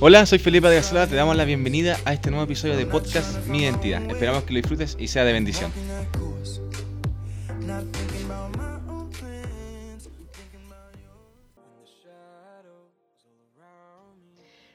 Hola, soy Felipe de Gasela, te damos la bienvenida a este nuevo episodio de podcast Mi Identidad. Esperamos que lo disfrutes y sea de bendición.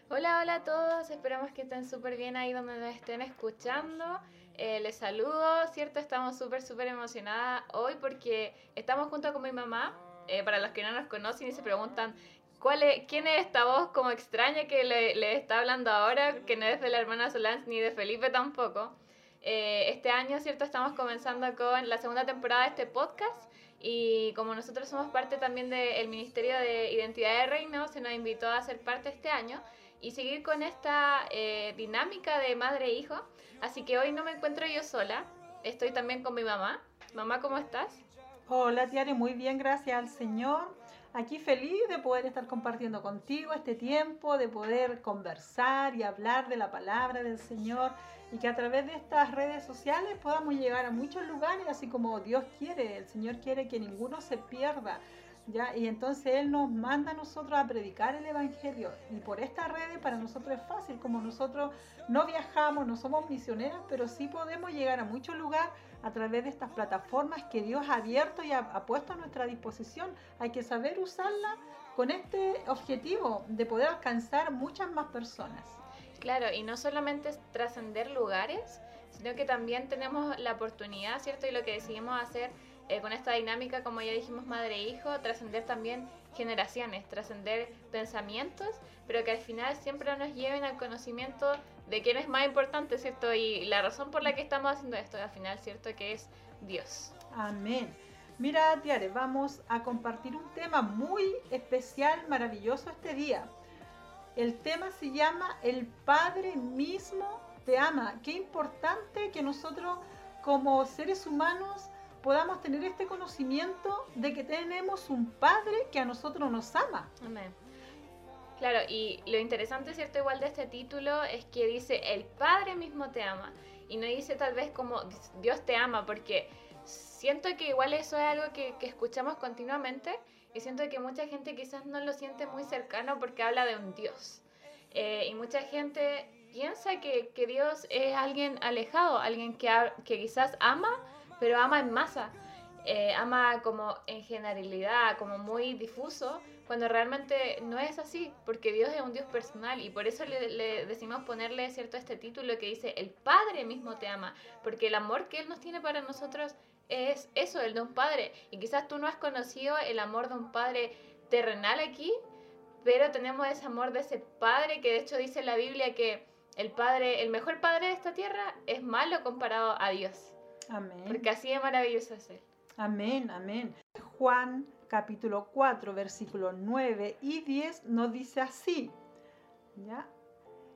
Hola, hola a todos, esperamos que estén súper bien ahí donde nos estén escuchando. Eh, les saludo, ¿cierto? Estamos súper, súper emocionadas hoy porque estamos junto con mi mamá. Eh, para los que no nos conocen y se preguntan, ¿cuál es, ¿quién es esta voz como extraña que le, le está hablando ahora? Que no es de la hermana Solange ni de Felipe tampoco. Eh, este año, ¿cierto? Estamos comenzando con la segunda temporada de este podcast y como nosotros somos parte también del Ministerio de Identidad de Reino, se nos invitó a ser parte este año y seguir con esta eh, dinámica de madre e hijo. Así que hoy no me encuentro yo sola, estoy también con mi mamá. Mamá, ¿cómo estás? Hola, Tiare, muy bien, gracias al Señor. Aquí feliz de poder estar compartiendo contigo este tiempo, de poder conversar y hablar de la palabra del Señor y que a través de estas redes sociales podamos llegar a muchos lugares, así como Dios quiere. El Señor quiere que ninguno se pierda, ¿ya? Y entonces Él nos manda a nosotros a predicar el Evangelio. Y por estas redes para nosotros es fácil, como nosotros no viajamos, no somos misioneras, pero sí podemos llegar a muchos lugares a través de estas plataformas que Dios ha abierto y ha, puesto a nuestra disposición. Hay que saber usarla con este objetivo de poder alcanzar muchas más personas. Claro, y no solamente trascender lugares, sino que también tenemos la oportunidad, ¿cierto? Y lo que decidimos hacer eh, con esta dinámica, como ya dijimos, madre e trascender también generaciones, trascender pensamientos, pero que al final siempre nos lleven al conocimiento de quién es más importante, ¿cierto? Y la razón por la que estamos haciendo esto, al final, ¿cierto? Que es Dios. Amén. Mira, Tiare, vamos a compartir un tema muy especial, maravilloso este día. El tema se llama El Padre mismo te ama. Qué importante que nosotros como seres humanos podamos tener este conocimiento de que tenemos un Padre que a nosotros nos ama. Amén. Claro, y lo interesante, ¿cierto? Igual de este título es que dice, el Padre mismo te ama. Y no dice tal vez como Dios te ama, porque siento que igual eso es algo que, que escuchamos continuamente y siento que mucha gente quizás no lo siente muy cercano porque habla de un Dios. Eh, y mucha gente piensa que, que, Dios es alguien alejado, alguien que, que quizás ama, pero ama en masa. Eh, ama como en generalidad, como muy difuso, cuando realmente no es así, porque Dios es un Dios personal y por eso le, le, decimos ponerle cierto este título que dice, el Padre mismo te ama, porque el amor que Él nos tiene para nosotros es eso, el de un padre. Y quizás tú no has conocido el amor de un padre terrenal aquí, pero tenemos ese amor de ese padre que de hecho dice la Biblia que el padre, el mejor padre de esta tierra es malo comparado a Dios. Amén. Porque así de maravilloso es Él. Amén, amén. Juan capítulo 4, versículos 9 y 10 nos dice así, ¿ya?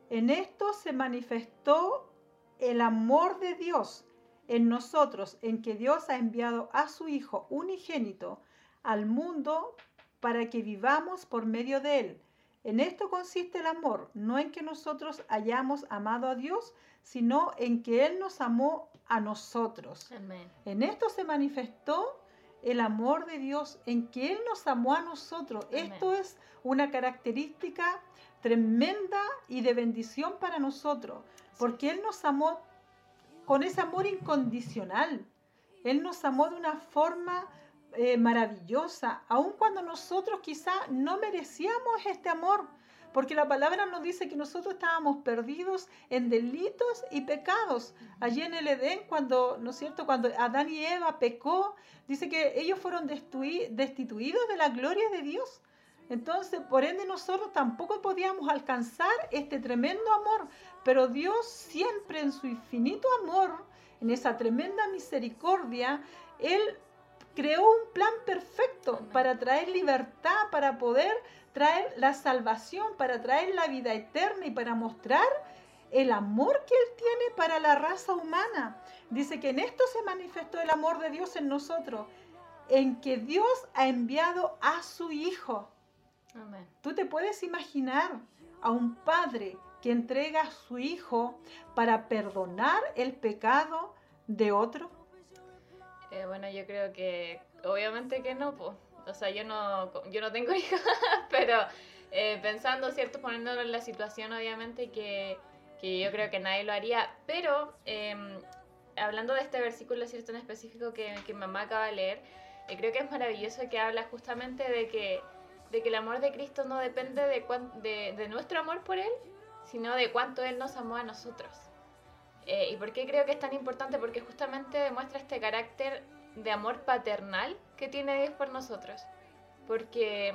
En esto se manifestó el amor de Dios en nosotros, en que Dios ha enviado a su Hijo unigénito al mundo para que vivamos por medio de Él. En esto consiste el amor, no en que nosotros hayamos amado a Dios, sino en que Él nos amó a nosotros. Amén. En esto se manifestó el amor de Dios, en que Él nos amó a nosotros. Amén. Esto es una característica tremenda y de bendición para nosotros, porque Él nos amó con ese amor incondicional. Él nos amó de una forma eh, maravillosa, aun cuando nosotros quizá no merecíamos este amor, porque la palabra nos dice que nosotros estábamos perdidos en delitos y pecados. Allí en el Edén, cuando, ¿no es cierto?, cuando Adán y Eva pecó, dice que ellos fueron destituidos de la gloria de Dios. Entonces, por ende, nosotros tampoco podíamos alcanzar este tremendo amor, pero Dios siempre en su infinito amor, en esa tremenda misericordia, Él creó un plan perfecto para traer libertad, para poder traer la salvación, para traer la vida eterna y para mostrar el amor que Él tiene para la raza humana. Dice que en esto se manifestó el amor de Dios en nosotros, en que Dios ha enviado a su Hijo. Amén. ¿Tú te puedes imaginar a un padre que entrega a su hijo para perdonar el pecado de otro? Eh, bueno, yo creo que obviamente que no, pues. O sea, yo no, yo no tengo hijos, pero eh, pensando, ¿cierto? Poniéndolo en la situación, obviamente, que, que yo creo que nadie lo haría. Pero em, hablando de este versículo, ¿cierto? En específico que, que mamá acaba de leer, eh, creo que es maravilloso que habla justamente de que, de que el amor de Cristo no depende de, de, de nuestro amor por Él, sino de cuánto Él nos amó a nosotros. Eh, ¿Y por qué creo que es tan importante? Porque justamente demuestra este carácter de amor paternal que tiene Dios por nosotros. Porque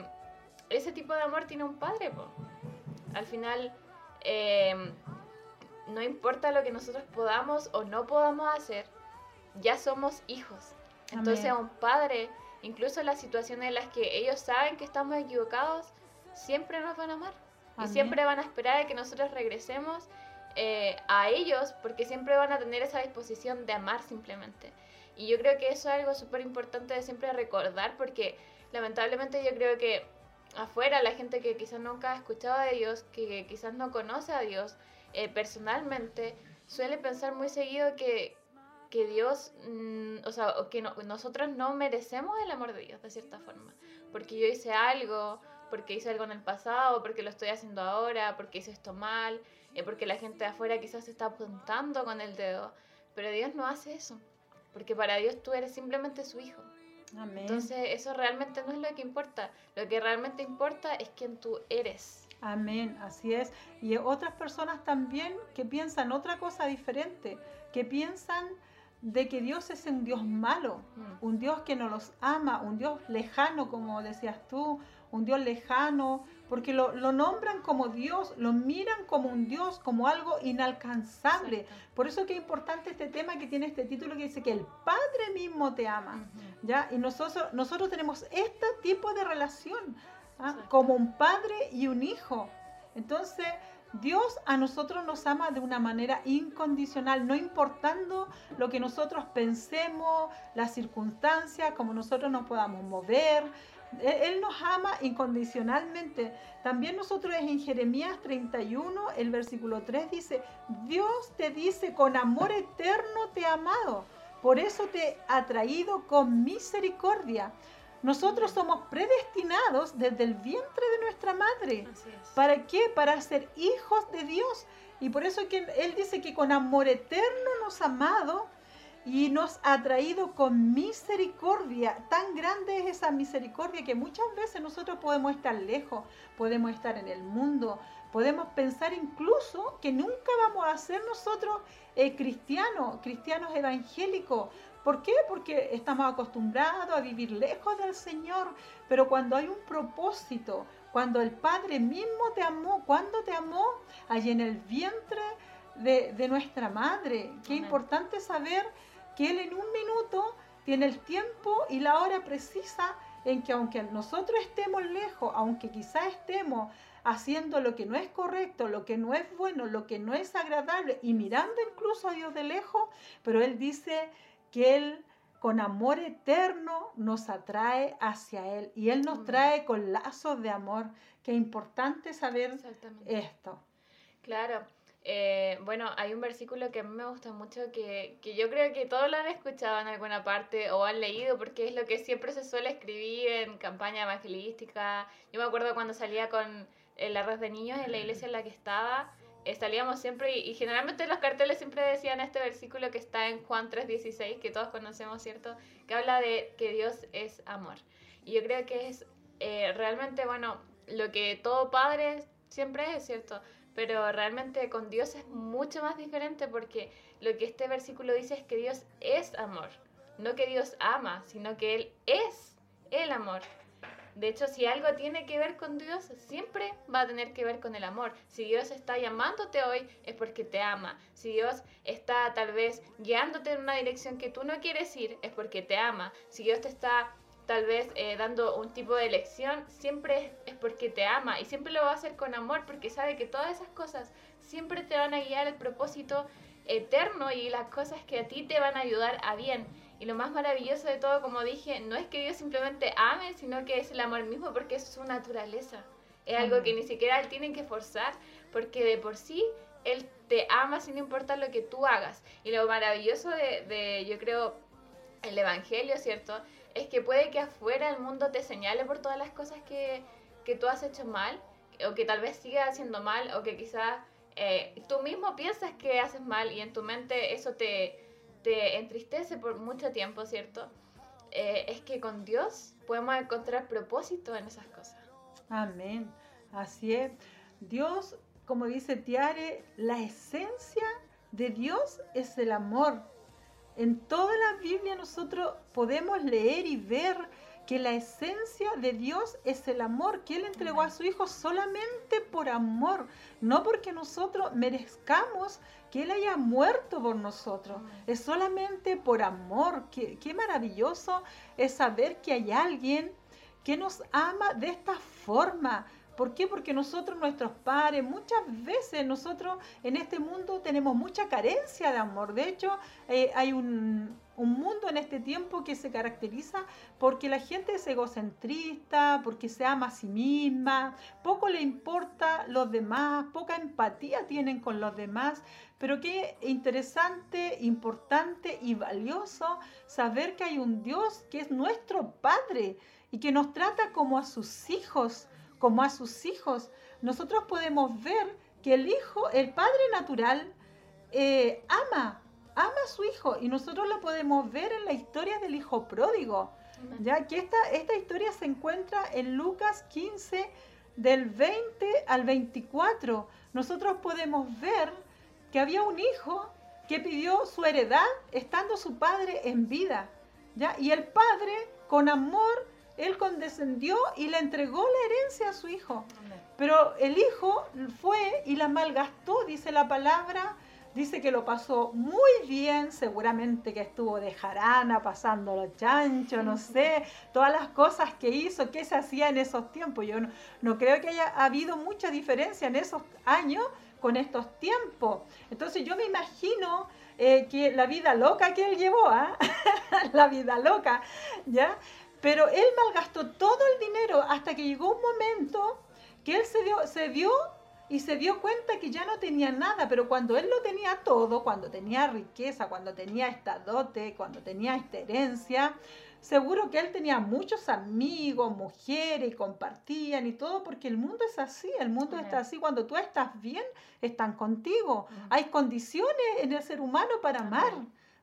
ese tipo de amor tiene un padre. Po. Al final, eh, no importa lo que nosotros podamos o no podamos hacer, ya somos hijos. Entonces un padre, incluso en las situaciones en las que ellos saben que estamos equivocados, siempre nos van a amar. Y siempre van a esperar a que nosotros regresemos eh, a ellos porque siempre van a tener esa disposición de amar simplemente. Y yo creo que eso es algo súper importante de siempre recordar porque lamentablemente yo creo que afuera la gente que quizás nunca ha escuchado a Dios, que quizás no conoce a Dios eh, personalmente, suele pensar muy seguido que, que Dios, mm, o sea, que nosotros no merecemos el amor de Dios de cierta forma, porque yo hice algo, porque hice algo en el pasado, porque lo estoy haciendo ahora, porque hice esto mal, eh, porque la gente de afuera quizás se está apuntando con el dedo. Pero Dios no hace eso, porque para Dios tú eres simplemente su hijo. Entonces eso realmente no es lo que importa. Lo que realmente importa es quién tú eres. Amén, así es. Y otras personas también que piensan otra cosa diferente, que piensan de que Dios es un Dios malo, mm. un Dios que no los ama, un Dios lejano, como decías tú, un Dios lejano, porque lo, nombran como Dios, lo miran como un Dios, como algo inalcanzable. Por eso que es importante este tema que tiene este título que dice que el Padre mismo te ama. ¿ya? Y nosotros, nosotros tenemos este tipo de relación, ¿ah? como un padre y un hijo. Entonces, Dios a nosotros nos ama de una manera incondicional, no importando lo que nosotros pensemos, las circunstancias, como nosotros nos podamos mover, él nos ama incondicionalmente. También nosotros en Jeremías 31, el versículo 3 dice, Dios te dice, con amor eterno te he amado, por eso te ha traído con misericordia. Nosotros somos predestinados desde el vientre de nuestra madre. ¿Para qué? Para ser hijos de Dios. Y por eso que Él dice que con amor eterno nos ha amado y nos ha traído con misericordia. Tan grande es esa misericordia que muchas veces nosotros podemos estar lejos, podemos estar en el mundo, podemos pensar incluso que nunca vamos a ser nosotros eh, cristianos, cristianos evangélicos. ¿Por qué? Porque estamos acostumbrados a vivir lejos del Señor, pero cuando hay un propósito, cuando el Padre mismo te amó, cuando te amó, allí en el vientre de, de nuestra madre. Qué importante saber que Él en un minuto tiene el tiempo y la hora precisa en que aunque nosotros estemos lejos, aunque quizás estemos haciendo lo que no es correcto, lo que no es bueno, lo que no es agradable y mirando incluso a Dios de lejos, pero Él dice que Él con amor eterno nos atrae hacia Él y Él nos trae con lazos de amor. Qué importante saber esto. Claro. Eh, bueno, hay un versículo que a mí me gusta mucho que, que, yo creo que todos lo han escuchado en alguna parte o han leído porque es lo que siempre se suele escribir en campaña evangelística. Yo me acuerdo cuando salía con la red de niños en la iglesia en la que estaba, eh, salíamos siempre y, generalmente los carteles siempre decían este versículo que está en Juan 3:16, que todos conocemos, ¿cierto? Que habla de que Dios es amor. Y yo creo que es eh, realmente, bueno, lo que todo padre siempre es, ¿cierto? Pero realmente con Dios es mucho más diferente porque lo que este versículo dice es que Dios es amor. No que Dios ama, sino que Él es el amor. De hecho, si algo tiene que ver con Dios, siempre va a tener que ver con el amor. Si Dios está llamándote hoy, es porque te ama. Si Dios está tal vez guiándote en una dirección que tú no quieres ir, es porque te ama. Si Dios te está tal vez eh, dando un tipo de lección, siempre es, porque te ama y siempre lo va a hacer con amor porque sabe que todas esas cosas siempre te van a guiar al propósito eterno y las cosas que a ti te van a ayudar a bien. Y lo más maravilloso de todo, como dije, no es que Dios simplemente ame, sino que es el amor mismo porque es su naturaleza. Es algo que ni siquiera Él tiene que forzar porque de por sí Él te ama sin importar lo que tú hagas. Y lo maravilloso de, de yo creo, el Evangelio, ¿cierto? Es que puede que afuera el mundo te señale por todas las cosas que, que tú has hecho mal, o que tal vez sigas haciendo mal, o que quizás eh, tú mismo piensas que haces mal y en tu mente eso te, te entristece por mucho tiempo, ¿cierto? Eh, es que con Dios podemos encontrar propósito en esas cosas. Amén. Así es. Dios, como dice Tiare, la esencia de Dios es el amor. En toda la Biblia nosotros podemos leer y ver que la esencia de Dios es el amor, que Él entregó a su Hijo solamente por amor, no porque nosotros merezcamos que Él haya muerto por nosotros, es solamente por amor. Qué, maravilloso es saber que hay alguien que nos ama de esta forma, ¿Por qué? Porque nosotros, nuestros padres, muchas veces nosotros en este mundo tenemos mucha carencia de amor. De hecho, eh, hay un, mundo en este tiempo que se caracteriza porque la gente es egocentrista, porque se ama a sí misma, poco le importa los demás, poca empatía tienen con los demás. Pero qué interesante, importante y valioso saber que hay un Dios que es nuestro Padre y que nos trata como a sus hijos como a sus hijos. Nosotros podemos ver que el hijo, el padre natural, eh, ama, ama a su hijo y nosotros lo podemos ver en la historia del hijo pródigo. Ya que esta, esta historia se encuentra en Lucas 15 del 20 al 24. Nosotros podemos ver que había un hijo que pidió su heredad estando su padre en vida. ¿ya? Y el padre, con amor, él condescendió y le entregó la herencia a su hijo. Pero el hijo fue y la malgastó, dice la palabra, dice que lo pasó muy bien, seguramente que estuvo de jarana, pasando los chanchos, no sé, todas las cosas que hizo, que se hacía en esos tiempos. Yo no, creo que haya habido mucha diferencia en esos años con estos tiempos. Entonces yo me imagino eh, que la vida loca que él llevó, ¿ah? la vida loca, ¿ya? Pero él malgastó todo el dinero hasta que llegó un momento que él se, dio, se vio y se dio cuenta que ya no tenía nada, pero cuando él lo tenía todo, cuando tenía riqueza, cuando tenía esta dote, cuando tenía esta herencia, seguro que él tenía muchos amigos, mujeres, y compartían y todo, porque el mundo es así, el mundo está así, cuando tú estás bien, están contigo. Hay condiciones en el ser humano para amar,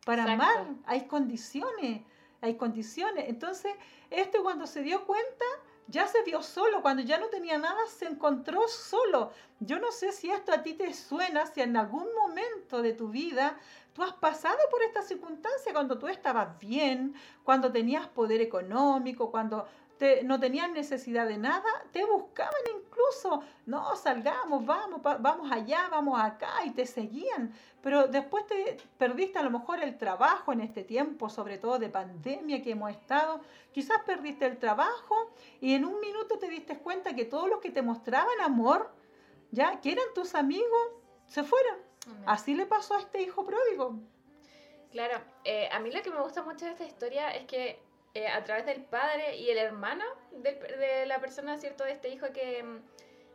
para amar, hay condiciones hay condiciones. Entonces, este cuando se dio cuenta, ya se vio solo, cuando ya no tenía nada, se encontró solo. Yo no sé si esto a ti te suena, si en algún momento de tu vida tú has pasado por esta circunstancia cuando tú estabas bien, cuando tenías poder económico, cuando no tenían necesidad de nada, te buscaban incluso, no, salgamos, vamos, vamos allá, vamos acá, y te seguían. Pero después te perdiste a lo mejor el trabajo en este tiempo, sobre todo de pandemia que hemos estado. Quizás perdiste el trabajo y en un minuto te diste cuenta que todos los que te mostraban amor, ya, que eran tus amigos, se fueron. Así le pasó a este hijo pródigo. Claro, eh, a mí lo que me gusta mucho de esta historia es que eh, a través del padre y el hermano de la persona, ¿cierto? De este hijo que,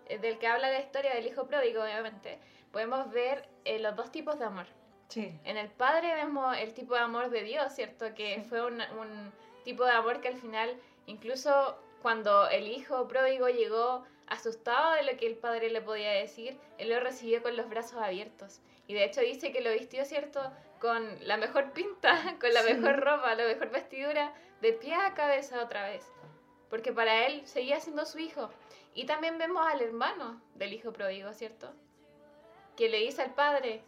eh, del que habla la historia del hijo pródigo, obviamente, podemos ver eh, los dos tipos de amor. Sí. En el padre vemos el tipo de amor de Dios, ¿cierto? Que fue un, un tipo de amor que al final, incluso cuando el hijo pródigo llegó asustado de lo que el padre le podía decir, él lo recibió con los brazos abiertos. Y de hecho dice que lo vistió, ¿cierto? Con la mejor pinta, con la mejor ropa, la mejor vestidura, de pie a cabeza otra vez. Porque para él seguía siendo su hijo. Y también vemos al hermano del hijo pródigo, ¿cierto? Que le dice al padre,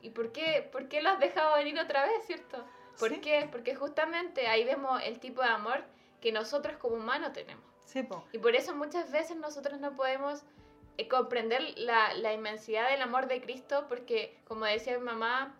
¿y por qué, por qué lo has dejado venir otra vez, ¿cierto? ¿Por qué? Porque justamente ahí vemos el tipo de amor que nosotros como humanos tenemos. Y por eso muchas veces nosotros no podemos eh, comprender la, la, inmensidad del amor de Cristo, porque como decía mi mamá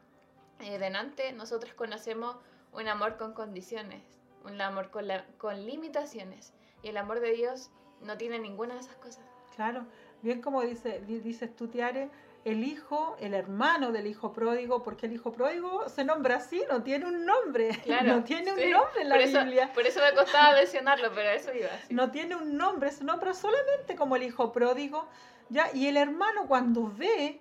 eh, delante, nosotros conocemos un amor con condiciones, un amor con, la, con limitaciones. Y el amor de Dios no tiene ninguna de esas cosas. Claro, bien como dice, dices tú, Tiare, el hijo, el hermano del hijo pródigo, porque el hijo pródigo se nombra así, no tiene un nombre. no tiene un nombre en la Biblia. Por eso me costaba mencionarlo, pero eso iba. No tiene un nombre, se nombra solamente como el hijo pródigo. ¿ya? Y el hermano cuando ve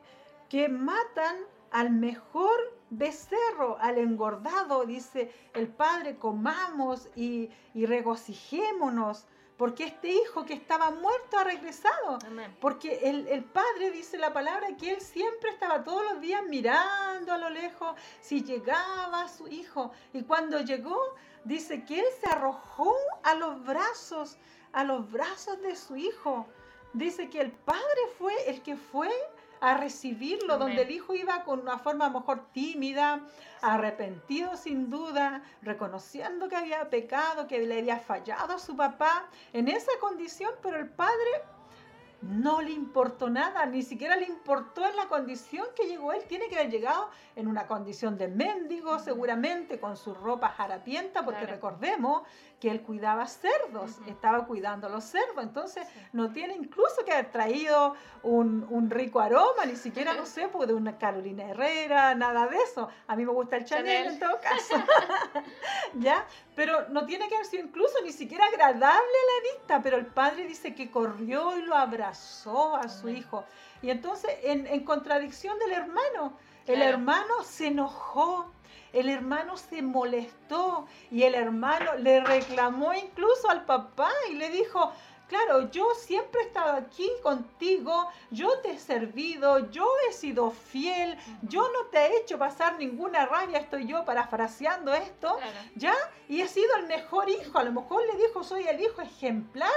que matan al mejor becerro, al engordado, dice el padre, comamos y, y regocijémonos porque este hijo que estaba muerto ha regresado. Amén. Porque el, el padre dice la palabra que él siempre estaba todos los días mirando a lo lejos si llegaba su hijo. Y cuando llegó, dice que él se arrojó a los brazos, a los brazos de su hijo. Dice que el padre fue el que fue a recibirlo, Amén. donde el hijo iba con una forma a lo mejor tímida, arrepentido sin duda, reconociendo que había pecado, que le había fallado a su papá, en esa condición, pero el padre no le importó nada, ni siquiera le importó en la condición que llegó él. Tiene que haber llegado en una condición de mendigo, seguramente, con su ropa harapienta, porque Claro. recordemos que él cuidaba cerdos, estaba cuidando los cerdos. Entonces, Sí. no tiene incluso que haber traído un, un rico aroma, ni siquiera, no sé, pues de una Carolina Herrera, nada de eso. A mí me gusta el Chanel, Chanel. en todo caso. ¿Ya? Pero no tiene que haber sido incluso ni siquiera agradable a la vista, pero el padre dice que corrió y lo abrazó a su hijo. Y entonces, en, en contradicción del hermano, el hermano se enojó, el hermano se molestó y el hermano le reclamó incluso al papá y le dijo, claro, yo siempre he estado aquí contigo, yo te he servido, yo he sido fiel, yo no te he hecho pasar ninguna rabia, estoy yo parafraseando esto, Claro. ¿ya? Y he sido el mejor hijo, a lo mejor le dijo, soy el hijo ejemplar.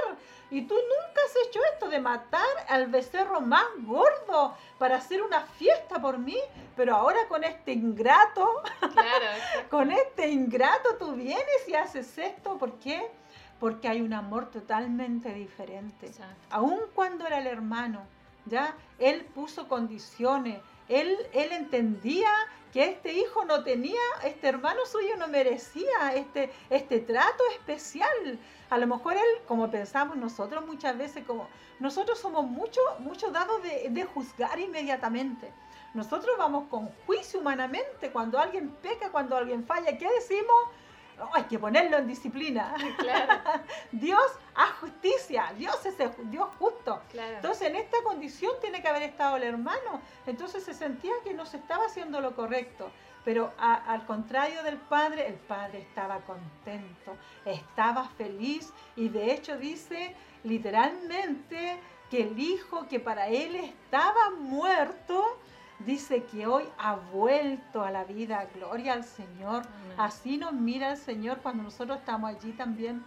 Y tú nunca has hecho esto de matar al becerro más gordo para hacer una fiesta por mí, pero ahora con este ingrato, Claro, con este ingrato tú vienes y haces esto, ¿por qué? Porque hay un amor totalmente diferente. Exacto. Aun cuando era el hermano, ¿ya? Él puso condiciones, él, entendía que este hijo no tenía, este hermano suyo no merecía este, este trato especial. A lo mejor él, como pensamos nosotros muchas veces, como nosotros somos mucho, mucho dados de, de juzgar inmediatamente. Nosotros vamos con juicio humanamente cuando alguien peca, cuando alguien falla. ¿Qué decimos? "Oh, hay que ponerlo en disciplina. Claro, Dios a justicia, Dios es el Dios justo. claro. Entonces en esta condición tiene que haber estado el hermano. Entonces se sentía que no se estaba haciendo lo correcto. Pero a- al contrario del padre, el padre estaba contento, estaba feliz y de hecho dice literalmente que el hijo que para él estaba muerto, dice que hoy ha vuelto a la vida. Gloria al Señor. Amén. Así nos mira el Señor cuando nosotros estamos allí también.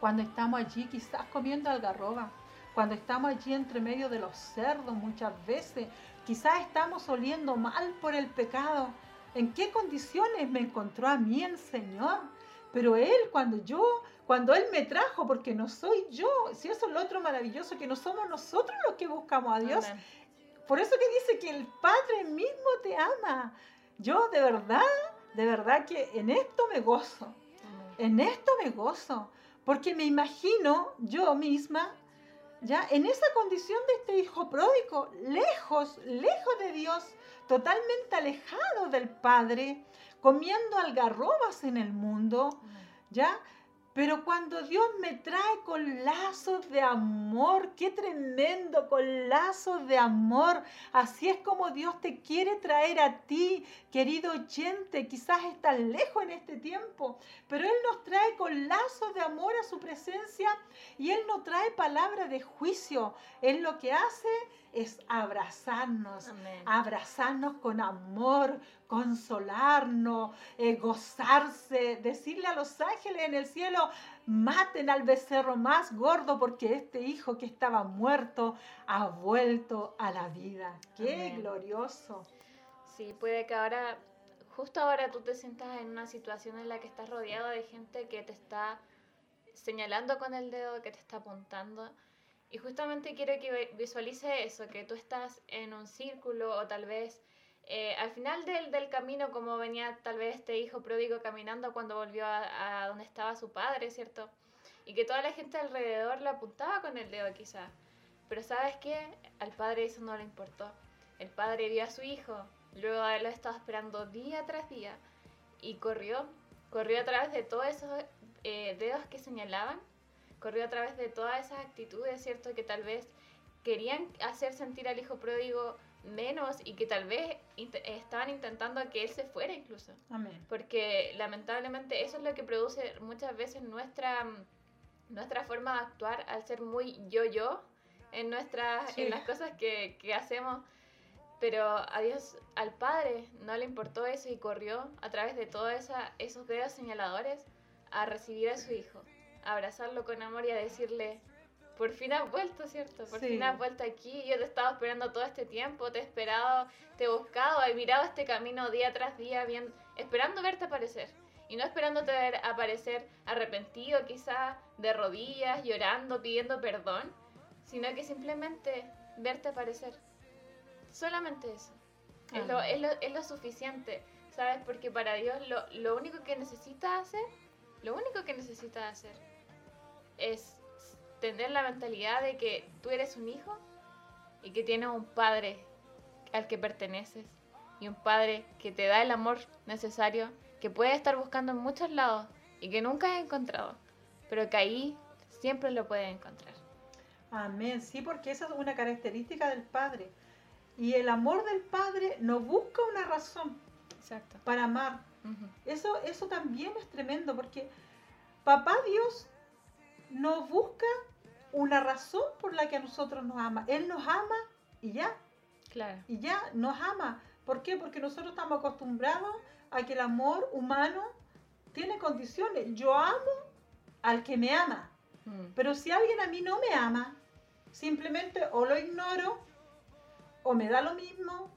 Cuando estamos allí quizás comiendo algarroba. Cuando estamos allí entre medio de los cerdos muchas veces. Quizás estamos oliendo mal por el pecado. ¿En qué condiciones me encontró a mí el Señor? Pero Él, cuando yo, cuando Él me trajo, porque no soy yo, si eso es lo otro maravilloso, que no somos nosotros los que buscamos a Dios, Amén. Por eso que dice que el Padre mismo te ama. Yo de verdad, de verdad que en esto me gozo. En esto me gozo. Porque me imagino yo misma, ya en esa condición de este hijo pródigo, lejos, lejos de Dios, totalmente alejado del Padre, comiendo algarrobas en el mundo. ¿ya? Pero cuando Dios me trae con lazos de amor, qué tremendo, con lazos de amor. Así es como Dios te quiere traer a ti, querido oyente. Quizás estás lejos en este tiempo, pero Él nos trae con lazos de amor a su presencia y Él no trae palabra de juicio. Él lo que hace es abrazarnos, Amén. abrazarnos con amor, consolarnos, eh, gozarse, decirle a los ángeles en el cielo, maten al becerro más gordo porque este hijo que estaba muerto ha vuelto a la vida. ¡Qué Amén. glorioso! Sí, puede que ahora, justo ahora tú te sientas en una situación en la que estás rodeado de gente que te está señalando con el dedo, que te está apuntando. Y justamente quiero que vi- visualice eso, que tú estás en un círculo o tal vez eh, al final del, del camino, como venía tal vez este hijo pródigo caminando cuando volvió a, a donde estaba su padre, ¿cierto? Y que toda la gente alrededor le apuntaba con el dedo quizás. Pero sabes qué? Al padre eso no le importó. El padre vio a su hijo, luego de haberlo estado esperando día tras día, y corrió, corrió a través de todos esos eh, dedos que señalaban, corrió a través de todas esas actitudes, ¿cierto? Que tal vez querían hacer sentir al hijo pródigo menos y que tal vez int- estaban intentando que él se fuera incluso. Amén. Porque lamentablemente eso es lo que produce muchas veces nuestra, nuestra forma de actuar al ser muy yo-yo en, nuestras, Sí. en las cosas que, que hacemos. Pero a Dios, al Padre, no le importó eso y corrió a través de todos esos dedos señaladores a recibir a su hijo, a abrazarlo con amor y a decirle, por fin has vuelto, ¿cierto? Por Sí. fin has vuelto aquí, yo te he estado esperando todo este tiempo, te he esperado, te he buscado, he mirado este camino día tras día, bien, esperando verte aparecer. Y no esperándote ver aparecer arrepentido, quizás de rodillas, llorando, pidiendo perdón, sino que simplemente verte aparecer. Solamente eso. Es lo, Amén. es, lo, es lo suficiente, ¿sabes? Porque para Dios lo, lo único que necesita hacer, lo único que necesita hacer es tener la mentalidad de que tú eres un hijo y que tienes un padre al que perteneces y un padre que te da el amor necesario que puedes estar buscando en muchos lados y que nunca has encontrado, pero que ahí siempre lo puedes encontrar. Amén, sí, porque esa es una característica del Padre. Y el amor del Padre no busca una razón Exacto. para amar. Eso, eso también es tremendo, porque Papá Dios no busca una razón por la que a nosotros nos ama. Él nos ama y ya, Claro. y ya nos ama. ¿Por qué? Porque nosotros estamos acostumbrados a que el amor humano tiene condiciones. Yo amo al que me ama. Mm. Pero si alguien a mí no me ama, simplemente o lo ignoro o me da lo mismo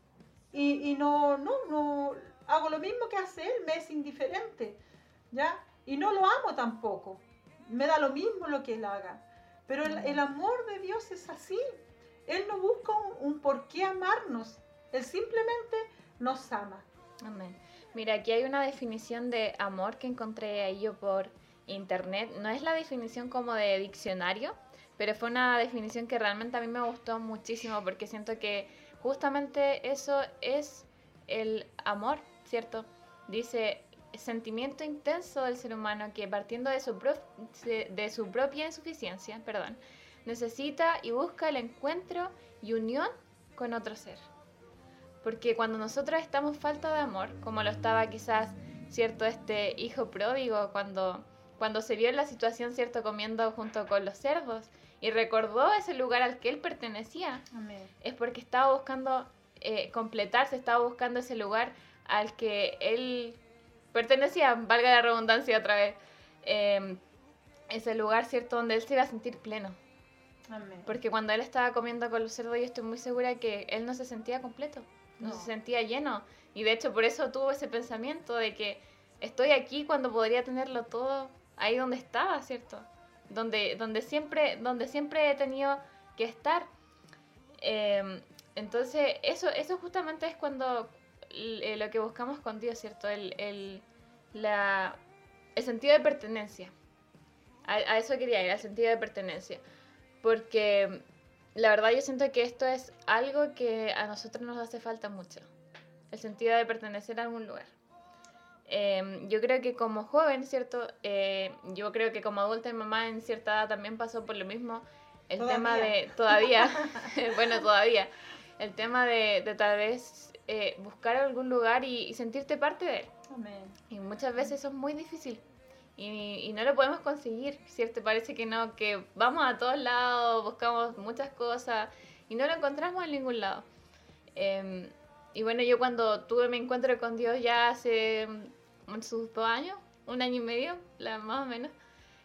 y, y no, no, no hago lo mismo que hace él, me es indiferente, ¿ya? Y no lo amo tampoco, me da lo mismo lo que él haga. Pero el, amor de Dios es así, él no busca un, un por qué amarnos, él simplemente nos ama. Amén. Mira, aquí hay una definición de amor que encontré ahí yo por internet. No es la definición como de diccionario, pero fue una definición que realmente a mí me gustó muchísimo porque siento que justamente eso es el amor, ¿cierto? Dice sentimiento intenso del ser humano que partiendo de su, prof- de su propia insuficiencia, perdón, necesita y busca el encuentro y unión con otro ser. Porque cuando nosotros estamos falta de amor, como lo estaba quizás, cierto, este hijo pródigo, cuando, cuando se vio en la situación, cierto, comiendo junto con los cerdos y recordó ese lugar al que él pertenecía, Amén. es porque estaba buscando eh, completarse, estaba buscando ese lugar al que él pertenecía, valga la redundancia otra vez, eh, ese lugar, cierto, donde él se iba a sentir pleno. Amén. Porque cuando él estaba comiendo con los cerdos, yo estoy muy segura que él no se sentía completo, no, No. se sentía lleno. Y de hecho por eso tuvo ese pensamiento de que estoy aquí cuando podría tenerlo todo ahí donde estaba, ¿cierto? Donde, donde, siempre, donde siempre he tenido que estar. Eh, entonces, eso, eso justamente es cuando eh, lo que buscamos con Dios, ¿cierto? El, el, la, el sentido de pertenencia. A, a eso quería ir, al sentido de pertenencia. Porque la verdad yo siento que esto es algo que a nosotros nos hace falta mucho. El sentido de pertenecer a algún lugar. Eh, yo creo que como joven, ¿cierto? Eh, yo creo que como adulta y mamá en cierta edad también pasó por lo mismo. El tema Todavía. de... Todavía. bueno, todavía. El tema de, de tal vez eh, buscar algún lugar y, y sentirte parte de él. Amén. Y muchas veces eso es muy difícil. Y, y no lo podemos conseguir, ¿cierto? Parece que no, que vamos a todos lados, buscamos muchas cosas y no lo encontramos en ningún lado. Em, y bueno, yo cuando tuve mi encuentro con Dios ya hace mm, sus dos años, un año y medio, la- más o menos.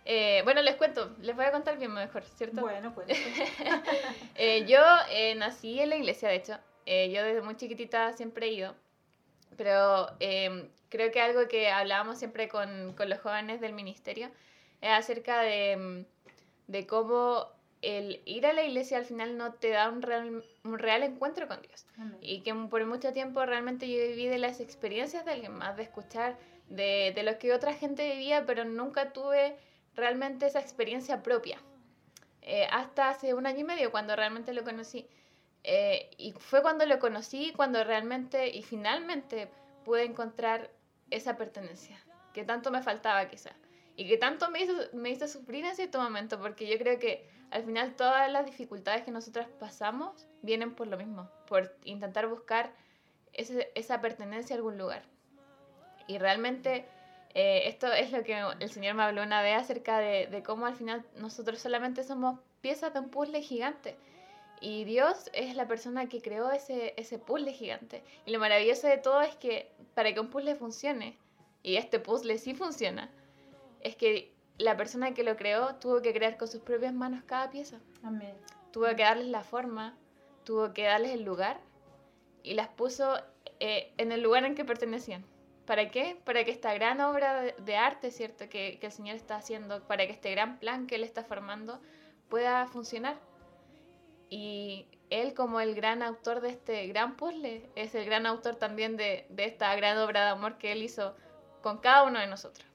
eh, bueno, les cuento, les voy a contar bien mejor, ¿cierto? Bueno, pues. Eh, yo eh, nací en la iglesia, de hecho. Eh, yo desde muy chiquitita siempre he ido. Pero eh, creo que algo que hablábamos siempre con, con los jóvenes del ministerio es acerca de, mm, de cómo el ir a la iglesia al final no te da un real, un real encuentro con Dios. Amén. Y que por mucho tiempo realmente yo viví de las experiencias de alguien más, de escuchar de, de lo que otra gente vivía, pero nunca tuve realmente esa experiencia propia. Eh, hasta hace un año y medio, cuando realmente lo conocí. Eh, y fue cuando lo conocí, cuando realmente y finalmente pude encontrar esa pertenencia, que tanto me faltaba quizá. Y que tanto me hizo, me hizo sufrir en cierto momento, porque yo creo que al final todas las dificultades que nosotras pasamos vienen por lo mismo, por intentar buscar esa pertenencia a algún lugar. Y realmente Eh, esto es lo que el Señor me habló una vez acerca de, de cómo al final nosotros solamente somos piezas de un puzzle gigante. Y Dios es la persona que creó ese, ese puzzle gigante. Y lo maravilloso de todo es que para que un puzzle funcione, y este puzzle sí funciona, es que la persona que lo creó tuvo que crear con sus propias manos cada pieza. Amén. Tuvo que darles la forma, tuvo que darles el lugar y las puso eh, en el lugar en que pertenecían. ¿Para qué? Para que esta gran obra de, de arte, ¿cierto? Que, que el Señor está haciendo, para que este gran plan que Él está formando pueda funcionar. Él como el gran autor de este gran puzzle, es el gran autor también de, de esta gran obra de amor que Él hizo con cada uno de nosotros.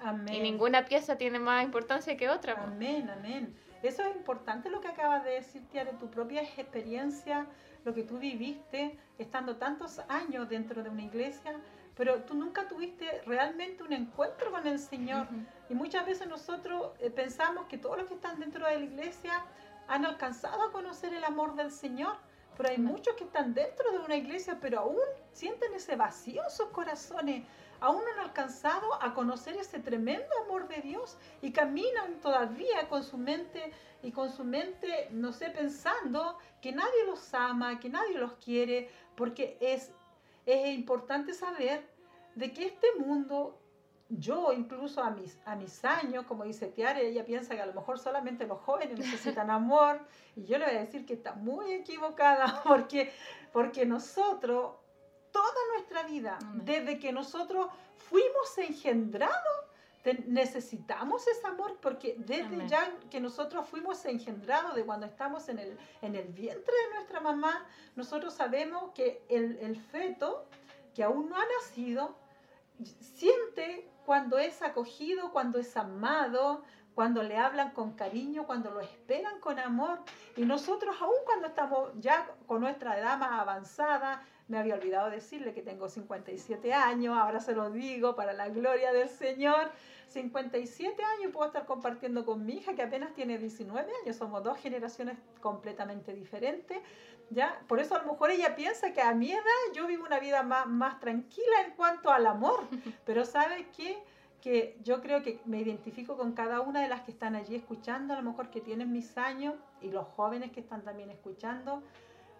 Amén. Y ninguna pieza tiene más importancia que otra. Amén, amén. Eso es importante lo que acabas de decir, Tía, de tu propia experiencia, lo que tú viviste estando tantos años dentro de una iglesia, pero tú nunca tuviste realmente un encuentro con el Señor. Ujú. Y muchas veces nosotros eh, pensamos que todos los que están dentro de la iglesia han alcanzado a conocer el amor del Señor. Pero hay Amén. muchos que están dentro de una iglesia, pero aún sienten ese vacío en sus corazones. Aún no han alcanzado a conocer ese tremendo amor de Dios y caminan todavía con su mente y con su mente, no sé, pensando que nadie los ama, que nadie los quiere, porque es, es importante saber de que este mundo yo incluso a mis, a mis años, como dice Tiare, ella piensa que a lo mejor solamente los jóvenes necesitan amor, y yo le voy a decir que está muy equivocada, porque, porque nosotros, toda nuestra vida, desde que nosotros fuimos engendrados, necesitamos ese amor, porque desde Amén. ya que nosotros fuimos engendrados, de cuando estamos en el, en el vientre de nuestra mamá, nosotros sabemos que el, el feto, que aún no ha nacido, siente cuando es acogido, cuando es amado, cuando le hablan con cariño, cuando lo esperan con amor. Y nosotros, aún cuando estamos ya con nuestra edad más avanzada, me había olvidado decirle que tengo 57 años, ahora se lo digo para la gloria del Señor. 57 años y puedo estar compartiendo con mi hija que apenas tiene 19 años, somos dos generaciones completamente diferentes. ¿ya? Por eso a lo mejor ella piensa que a mi edad yo vivo una vida más, más tranquila en cuanto al amor, pero ¿sabes qué? Que yo creo que me identifico con cada una de las que están allí escuchando, a lo mejor que tienen mis años y los jóvenes que están también escuchando.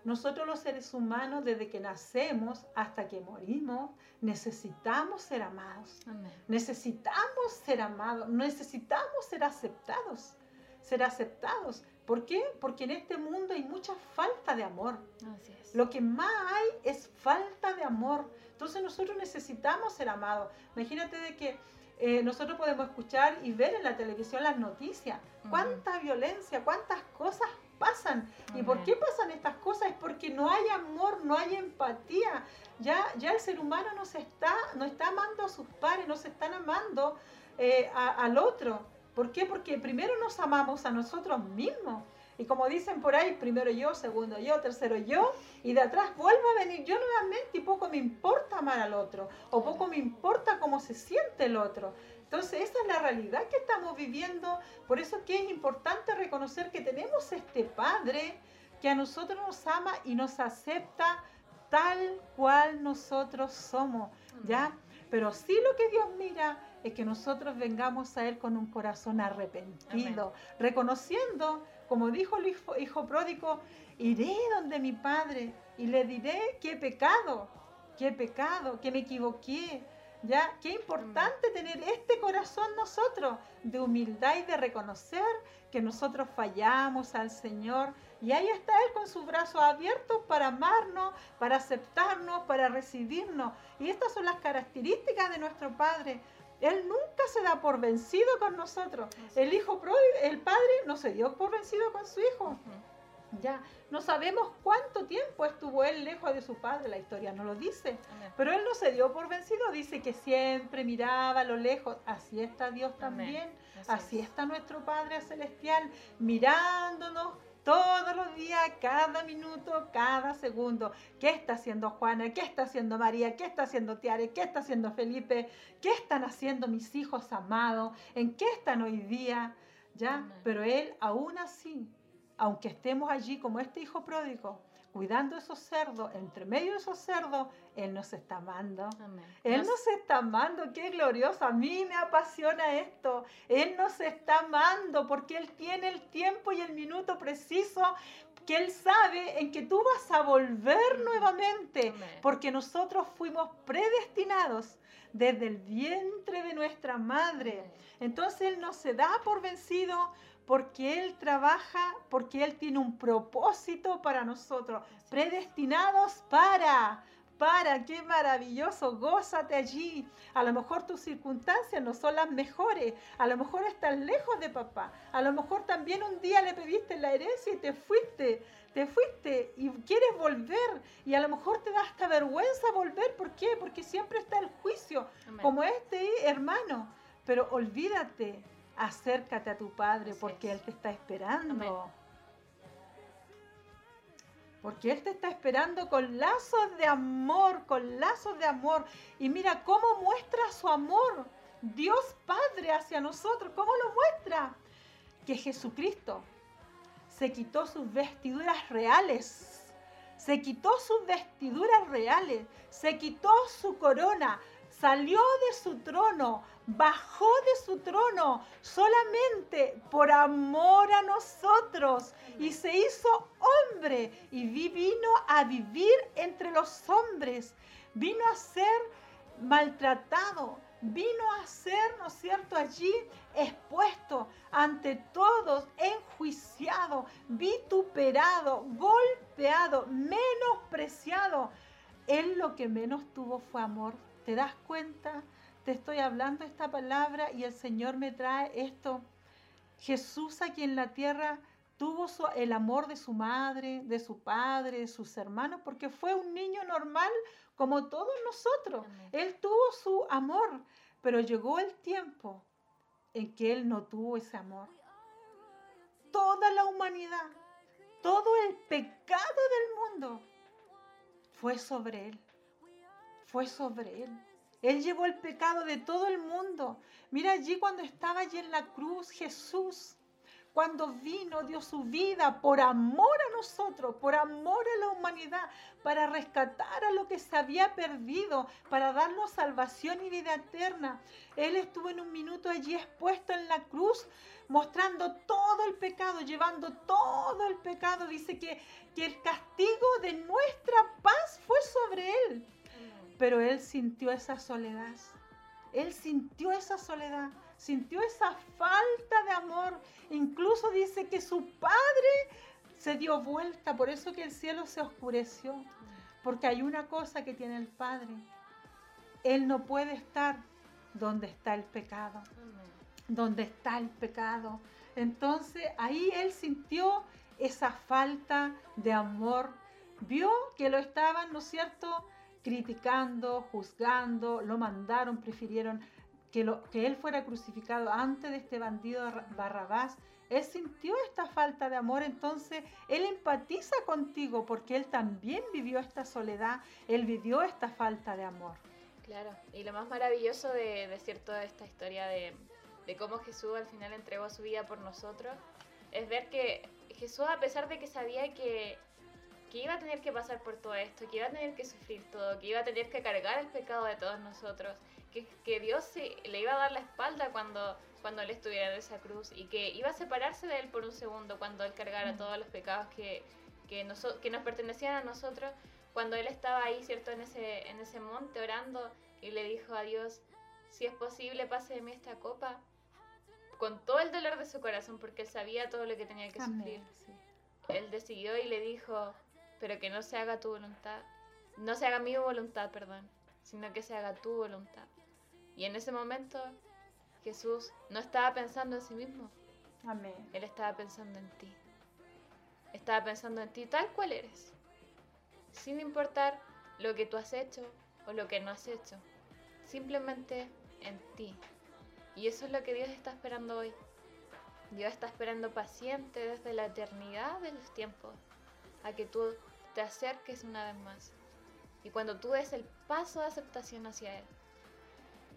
Nosotros los seres humanos, desde que nacemos hasta que morimos, necesitamos ser amados. Amén. Necesitamos ser amados, necesitamos ser aceptados, ser aceptados. ¿Por qué? Porque en este mundo hay mucha falta de amor. Así es. Lo que más hay es falta de amor. Entonces nosotros necesitamos ser amados. Imagínate de que eh, nosotros podemos escuchar y ver en la televisión las noticias. Cuánta violencia, cuántas cosas pasan. ¿Y por qué pasan estas cosas? Es porque no hay amor, no hay empatía. Ya, ya el ser humano no se está, no está amando a sus pares, no se están amando eh, a- al otro. ¿Por qué? Porque primero nos amamos a nosotros mismos. Y como dicen por ahí, primero yo, segundo yo, tercero yo, y de atrás vuelvo a venir yo nuevamente y poco me importa amar al otro, o poco me importa cómo se siente el otro. Entonces esa es la realidad que estamos viviendo, por eso es que es importante reconocer que tenemos este Padre que a nosotros nos ama y nos acepta tal cual nosotros somos, ¿ya? Pero sí lo que Dios mira es que nosotros vengamos a Él con un corazón arrepentido, reconociendo, como dijo el hijo, hijo pródigo, iré donde mi Padre y le diré he pecado, he pecado, que me equivoqué. ¿Ya? Qué importante tener este corazón nosotros de humildad y de reconocer que nosotros fallamos al Señor y ahí está Él con sus brazos abiertos para amarnos, para aceptarnos, para recibirnos. Y estas son las características de nuestro Padre. Él nunca se da por vencido con nosotros. El hijo pródigo, el padre no se dio por vencido con su hijo. Ya, no sabemos cuánto tiempo estuvo él lejos de su padre, la historia no lo dice. Amén. Pero él no se dio por vencido, dice que siempre miraba a lo lejos. Así está Dios también. Así Así es. está nuestro Padre Celestial, mirándonos todos los días, cada minuto, cada segundo. ¿Qué está haciendo Juana? ¿Qué está haciendo María? ¿Qué está haciendo Tiare? ¿Qué está haciendo Felipe? ¿Qué están haciendo mis hijos amados? ¿En qué están hoy día? ¿Ya? Pero Él aún así, aunque estemos allí como este hijo pródigo, cuidando esos cerdos, entre medio de esos cerdos, Él nos está amando. Amén. Él Nos- nos está amando, qué glorioso. A mí me apasiona esto. Él nos está amando porque Él tiene el tiempo y el minuto preciso que Él sabe en que tú vas a volver nuevamente. Amén. Porque nosotros fuimos predestinados desde el vientre de nuestra madre. Entonces Él no se da por vencido porque Él trabaja, porque Él tiene un propósito para nosotros, predestinados para, para, qué maravilloso, gózate allí. A lo mejor tus circunstancias no son las mejores, a lo mejor estás lejos de papá, a lo mejor también un día le pediste la herencia y te fuiste, te fuiste y quieres volver y a lo mejor te da hasta vergüenza volver, ¿por qué? Porque siempre está el juicio, Amén. como este hermano, pero olvídate. Acércate a tu Padre Así porque es. Él te está esperando. Amén. Porque Él te está esperando con lazos de amor, con lazos de amor. Y mira cómo muestra su amor Dios Padre hacia nosotros. ¿Cómo lo muestra? Que Jesucristo se quitó sus vestiduras reales. Se quitó sus vestiduras reales. Se quitó su corona. Salió de su trono. Bajó de su trono solamente por amor a nosotros. Y se hizo hombre y vi- vino a vivir entre los hombres. Vino a ser maltratado. Vino a ser, ¿no es cierto?, allí expuesto ante todos, enjuiciado, vituperado, golpeado, menospreciado. Él lo que menos tuvo fue amor. ¿Te das cuenta? Te estoy hablando esta palabra y el Señor me trae esto. Jesús aquí en la tierra tuvo su- el amor de su madre, de su padre, de sus hermanos, porque fue un niño normal como todos nosotros. Amén. Él tuvo su amor, pero llegó el tiempo en que él no tuvo ese amor. Toda la humanidad, todo el pecado del mundo fue sobre él. Fue sobre él. Él llevó el pecado de todo el mundo. Mira allí cuando estaba allí en la cruz Jesús. Cuando vino, dio su vida por amor a nosotros, por amor a la humanidad, para rescatar a lo que se había perdido, para darnos salvación y vida eterna. Él estuvo en un minuto allí expuesto en la cruz, mostrando todo el pecado, llevando todo el pecado. Dice que, que el castigo de nuestra paz fue sobre él. Pero él sintió esa soledad. Él sintió esa soledad, sintió esa falta de amor. Incluso dice que su padre se dio vuelta, por eso que el cielo se oscureció. Porque hay una cosa que tiene el Padre. Él no puede estar donde está el pecado donde está el pecado. Entonces ahí él sintió esa falta de amor. Vio que lo estaban, ¿no es cierto?, criticando, juzgando, lo mandaron, prefirieron que, él fuera crucificado antes de este bandido Ra- Barrabás. Él sintió esta falta de amor, entonces él empatiza contigo porque él también vivió esta soledad, él vivió esta falta de amor. Claro, y lo más maravilloso de, de cierto de esta historia de, de cómo Jesús al final entregó su vida por nosotros es ver que Jesús, a pesar de que sabía que, que iba a tener que pasar por todo esto, que iba a tener que sufrir todo, que iba a tener que cargar el pecado de todos nosotros, que, que Dios se- le iba a dar la espalda cuando, cuando él estuviera en esa cruz y que iba a separarse de él por un segundo cuando él cargara Mm. todos los pecados que, que, noso- que nos pertenecían a nosotros, cuando él estaba ahí, ¿cierto? En ese, en ese monte orando y le dijo a Dios, si es posible, pase de mí esta copa, con todo el dolor de su corazón, porque él sabía todo lo que tenía que sufrir. Amén. sí. Él decidió y le dijo, pero que no se haga tu voluntad, no se haga mi voluntad, perdón, sino que se haga tu voluntad. Y en ese momento Jesús no estaba pensando en sí mismo, Amén. él estaba pensando en ti. Estaba pensando en ti tal cual eres, sin importar lo que tú has hecho o lo que no has hecho, simplemente en ti. Y eso es lo que Dios está esperando hoy. Dios está esperando paciente desde la eternidad de los tiempos a que tú te acerques una vez más. Y cuando tú des el paso de aceptación hacia Él,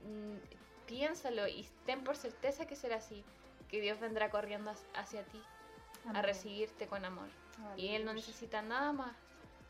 mm, piénsalo y ten por certeza que será así, que Dios vendrá corriendo hacia- ti a recibirte con amor. Y Él no necesita nada más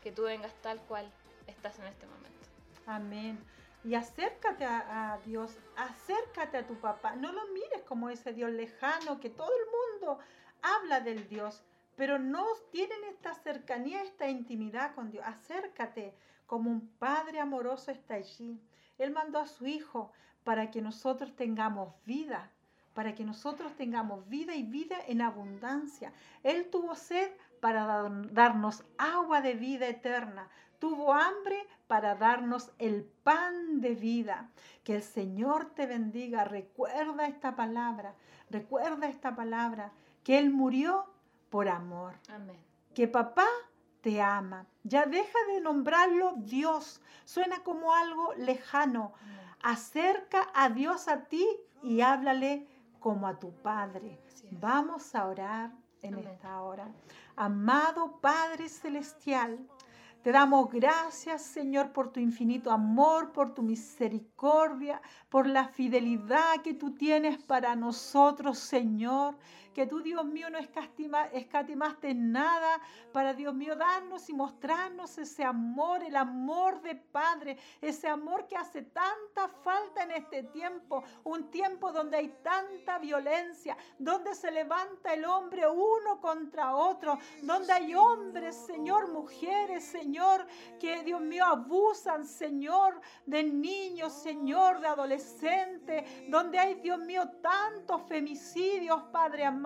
que tú vengas tal cual estás en este momento. Amén. Y acércate a, a, Dios, acércate a tu papá. No lo mires como ese Dios lejano que todo el mundo habla del Dios, pero no tienen esta cercanía, esta intimidad con Dios. Acércate como un padre amoroso está allí. Él mandó a su Hijo para que nosotros tengamos vida, para que nosotros tengamos vida y vida en abundancia. Él tuvo sed para darnos agua de vida eterna. Tuvo hambre para darnos el pan de vida. Que el Señor te bendiga. Recuerda esta palabra. Recuerda esta palabra. Que Él murió por amor. Amén. Que papá te ama. Ya deja de nombrarlo Dios. Suena como algo lejano. Acerca a Dios a ti y háblale como a tu Padre. Vamos a orar en esta hora. Amado Padre Celestial, te damos gracias, Señor, por tu infinito amor, por tu misericordia, por la fidelidad que tú tienes para nosotros, Señor que tú, Dios mío, no escatimaste nada. Para, Dios mío, darnos y mostrarnos ese amor, el amor de Padre, ese amor que hace tanta falta en este tiempo, un tiempo donde hay tanta violencia, donde se levanta el hombre uno contra otro, donde hay hombres, Señor, mujeres, Señor, que, Dios mío, abusan, Señor, de niños, Señor, de adolescentes, donde hay, Dios mío, tantos femicidios, Padre amado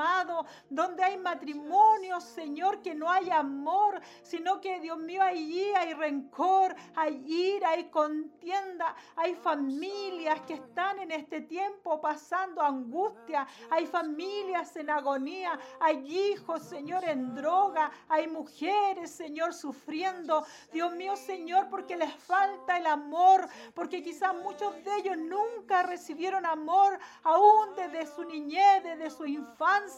donde hay matrimonio, Señor, que no hay amor, sino que, Dios mío, allí hay rencor, hay ira, hay contienda, hay familias que están en este tiempo pasando angustia, hay familias en agonía, hay hijos, Señor, en droga, hay mujeres, Señor, sufriendo, Dios mío, Señor, porque les falta el amor, porque quizás muchos de ellos nunca recibieron amor, aún desde su niñez, desde su infancia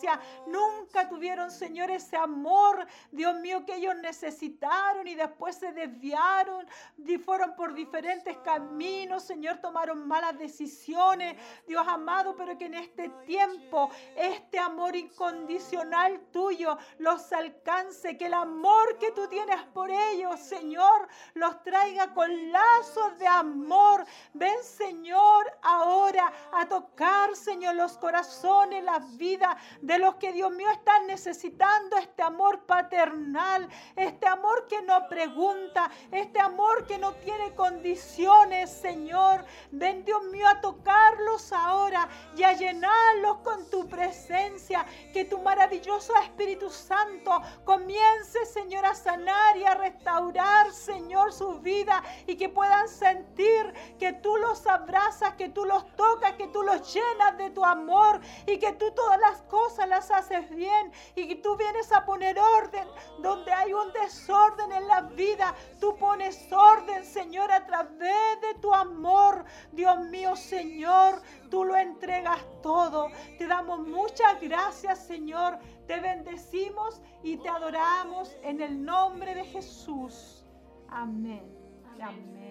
nunca tuvieron, Señor, ese amor, Dios mío, que ellos necesitaron y después se desviaron y fueron por diferentes caminos, Señor, tomaron malas decisiones, Dios amado, pero que en este tiempo este amor incondicional tuyo los alcance, que el amor que tú tienes por ellos, Señor, los traiga con lazos de amor. Ven, Señor, ahora a tocar, Señor, los corazones, las vidas de los que Dios mío están necesitando este amor paternal, este amor que no pregunta, este amor que no tiene condiciones, Señor. Ven Dios mío a tocarlos ahora y a llenarlos con tu presencia, que tu maravilloso Espíritu Santo comience, Señor, a sanar y a restaurar, Señor, su vida y que puedan sentir que tú los abrazas, que tú los tocas, que tú los llenas de tu amor y que tú todas las cosas las haces bien y tú vienes a poner orden donde hay un desorden en la vida. Tú pones orden, Señor, a través de tu amor. Dios mío, Señor, tú lo entregas todo. Te damos muchas gracias, Señor. Te bendecimos y te adoramos en el nombre de Jesús. Amén. Amén.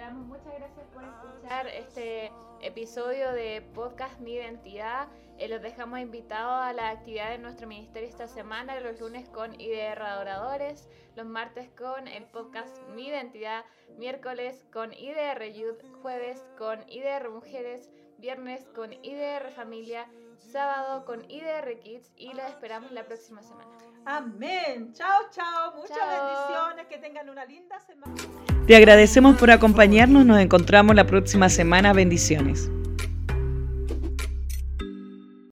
Damos muchas gracias por escuchar este episodio de Podcast Mi Identidad. Eh, los dejamos invitados a la actividad de nuestro ministerio esta semana, los lunes con IDR Adoradores, los martes con el podcast Mi Identidad, miércoles con IDR Youth, jueves con IDR Mujeres, viernes con IDR Familia, sábado con IDR Kids y los esperamos la próxima semana. Amén. Chao, chao. Muchas bendiciones. Que tengan una linda semana. Te agradecemos por acompañarnos. Nos encontramos la próxima semana. Bendiciones.